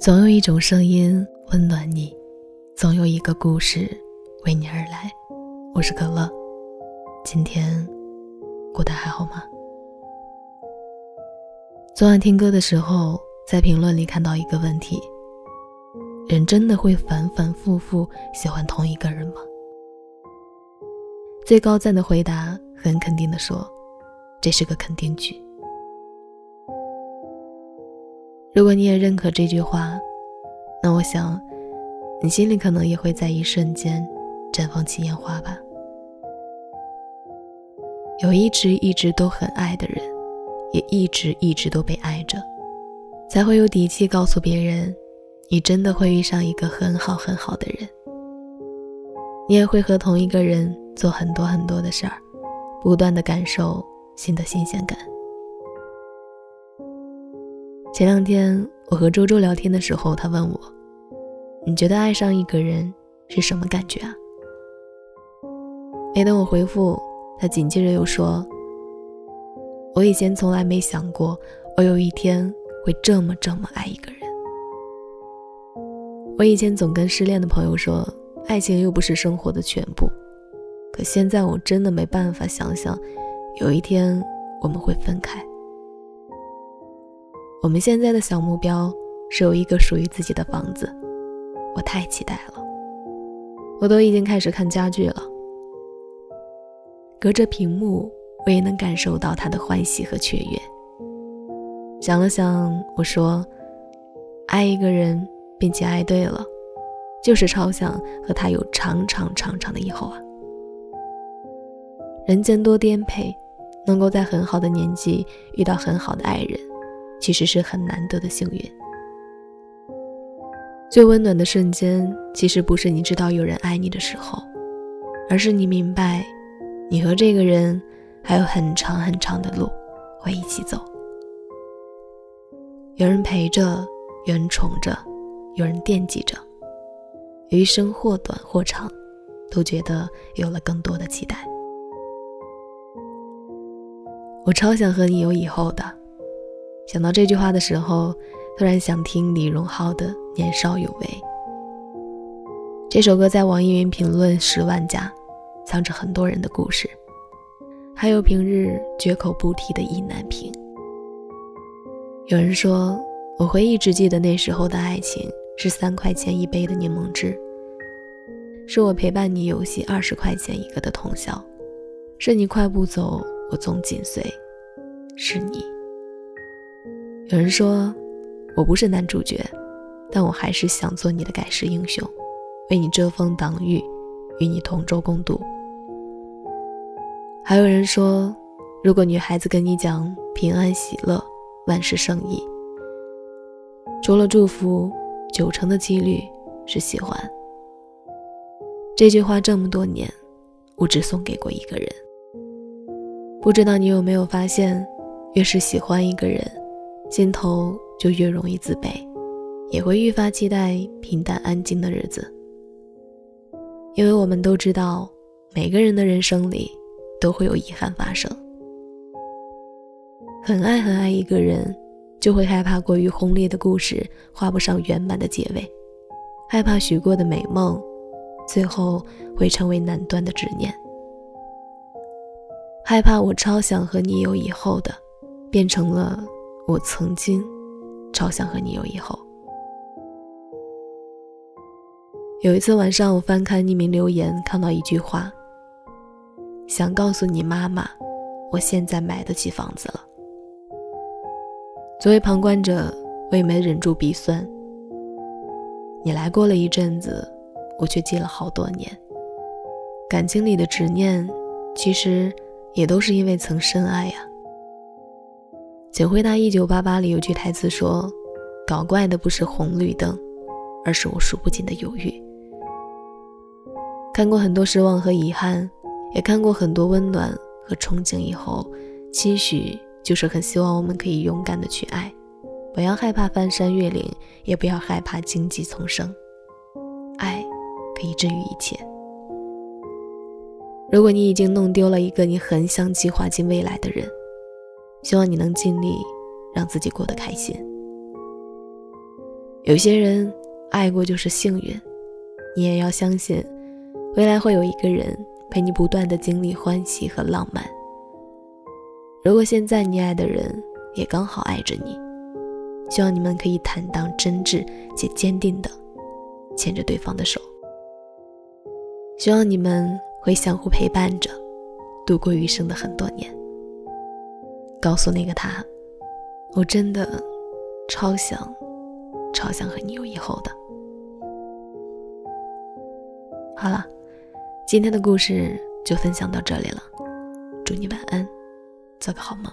总有一种声音温暖你，总有一个故事为你而来。我是可乐，今天过得还好吗？昨晚听歌的时候，在评论里看到一个问题：人真的会反反复复喜欢同一个人吗？最高赞的回答很肯定的说：“这是个肯定句。”如果你也认可这句话，那我想，你心里可能也会在一瞬间绽放起烟花吧。有一直一直都很爱的人，也一直一直都被爱着，才会有底气告诉别人，你真的会遇上一个很好很好的人。你也会和同一个人做很多很多的事儿，不断的感受新的新鲜感。前两天我和周周聊天的时候，他问我：“你觉得爱上一个人是什么感觉啊？”没等我回复，他紧接着又说：“我以前从来没想过，我有一天会这么这么爱一个人。我以前总跟失恋的朋友说，爱情又不是生活的全部，可现在我真的没办法想象，有一天我们会分开。”我们现在的小目标是有一个属于自己的房子，我太期待了。我都已经开始看家具了。隔着屏幕，我也能感受到他的欢喜和雀跃。想了想，我说：“爱一个人，并且爱对了，就是超想和他有长长长长的以后啊！人间多颠沛，能够在很好的年纪遇到很好的爱人。”其实是很难得的幸运。最温暖的瞬间，其实不是你知道有人爱你的时候，而是你明白，你和这个人还有很长很长的路会一起走。有人陪着，有人宠着，有人惦记着，余生或短或长，都觉得有了更多的期待。我超想和你有以后的。想到这句话的时候，突然想听李荣浩的《年少有为》。这首歌在网易云评论十万加，藏着很多人的故事，还有平日绝口不提的意难平。有人说，我会一直记得那时候的爱情是三块钱一杯的柠檬汁，是我陪伴你游戏二十块钱一个的通宵，是你快步走，我总紧随，是你。有人说我不是男主角，但我还是想做你的盖世英雄，为你遮风挡雨，与你同舟共渡。还有人说，如果女孩子跟你讲平安喜乐，万事胜意，除了祝福，九成的几率是喜欢。这句话这么多年，我只送给过一个人。不知道你有没有发现，越是喜欢一个人。心头就越容易自卑，也会愈发期待平淡安静的日子。因为我们都知道，每个人的人生里都会有遗憾发生。很爱很爱一个人，就会害怕过于轰烈的故事画不上圆满的结尾，害怕许过的美梦，最后会成为难断的执念，害怕我超想和你有以后的，变成了。我曾经超想和你有以后。有一次晚上，我翻看匿名留言，看到一句话：“想告诉你妈妈，我现在买得起房子了。”作为旁观者，我也没忍住鼻酸。你来过了一阵子，我却记了好多年。感情里的执念，其实也都是因为曾深爱呀。请回答：一九八八里有句台词说：“搞怪的不是红绿灯，而是我数不尽的犹豫。”看过很多失望和遗憾，也看过很多温暖和憧憬。以后，期许就是很希望我们可以勇敢的去爱，不要害怕翻山越岭，也不要害怕荆棘丛生。爱可以治愈一切。如果你已经弄丢了一个你很想计划进未来的人，希望你能尽力让自己过得开心。有些人爱过就是幸运，你也要相信，未来会有一个人陪你不断的经历欢喜和浪漫。如果现在你爱的人也刚好爱着你，希望你们可以坦荡、真挚且坚定的牵着对方的手。希望你们会相互陪伴着，度过余生的很多年。告诉那个他，我真的超想。超想和你有以后的。好了，今天的故事就分享到这里了，祝你晚安，做个好梦。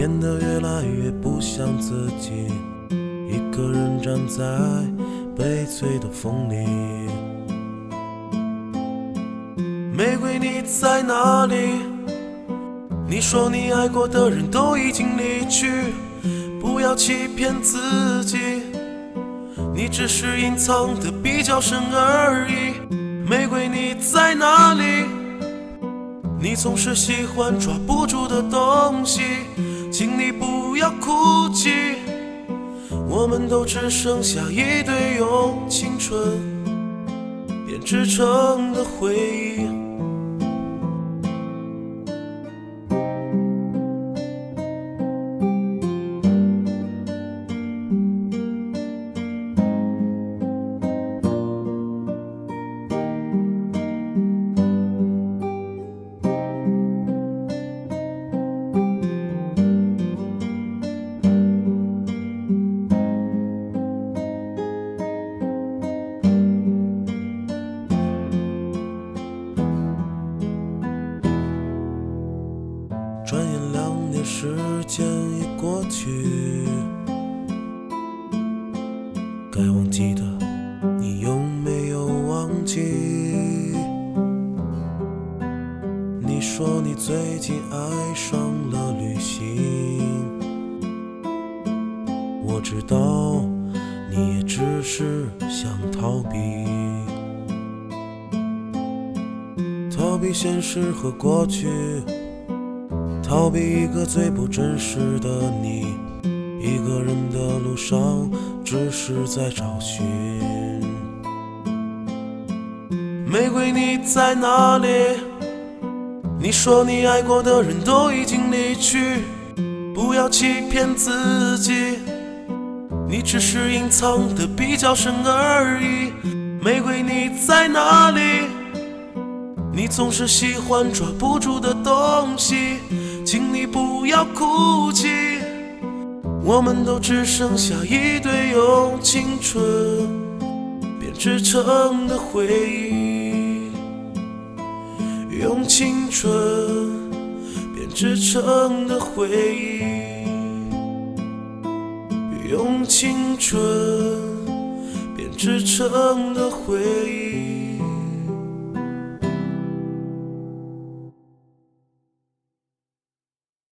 变得越来越不像自己，一个人站在悲催的风里。玫瑰，你在哪里？你说你爱过的人都已经离去，不要欺骗自己，你只是隐藏的比较深而已。玫瑰，你在哪里？你总是喜欢抓不住的东西。请你不要哭泣，我们都只剩下一堆用青春编织成的回忆。过去，该忘记的，你有没有忘记？你说你最近爱上了旅行，我知道你也只是想逃避，逃避现实和过去。逃避一个最不真实的你，一个人的路上只是在找寻。玫瑰，你在哪里？你说你爱过的人都已经离去，不要欺骗自己，你只是隐藏的比较深而已。玫瑰，你在哪里？你总是喜欢抓不住的东西。请你不要哭泣，我们都只剩下一堆用青春编织成的回忆，用青春编织成的回忆，用青春编织成的回忆。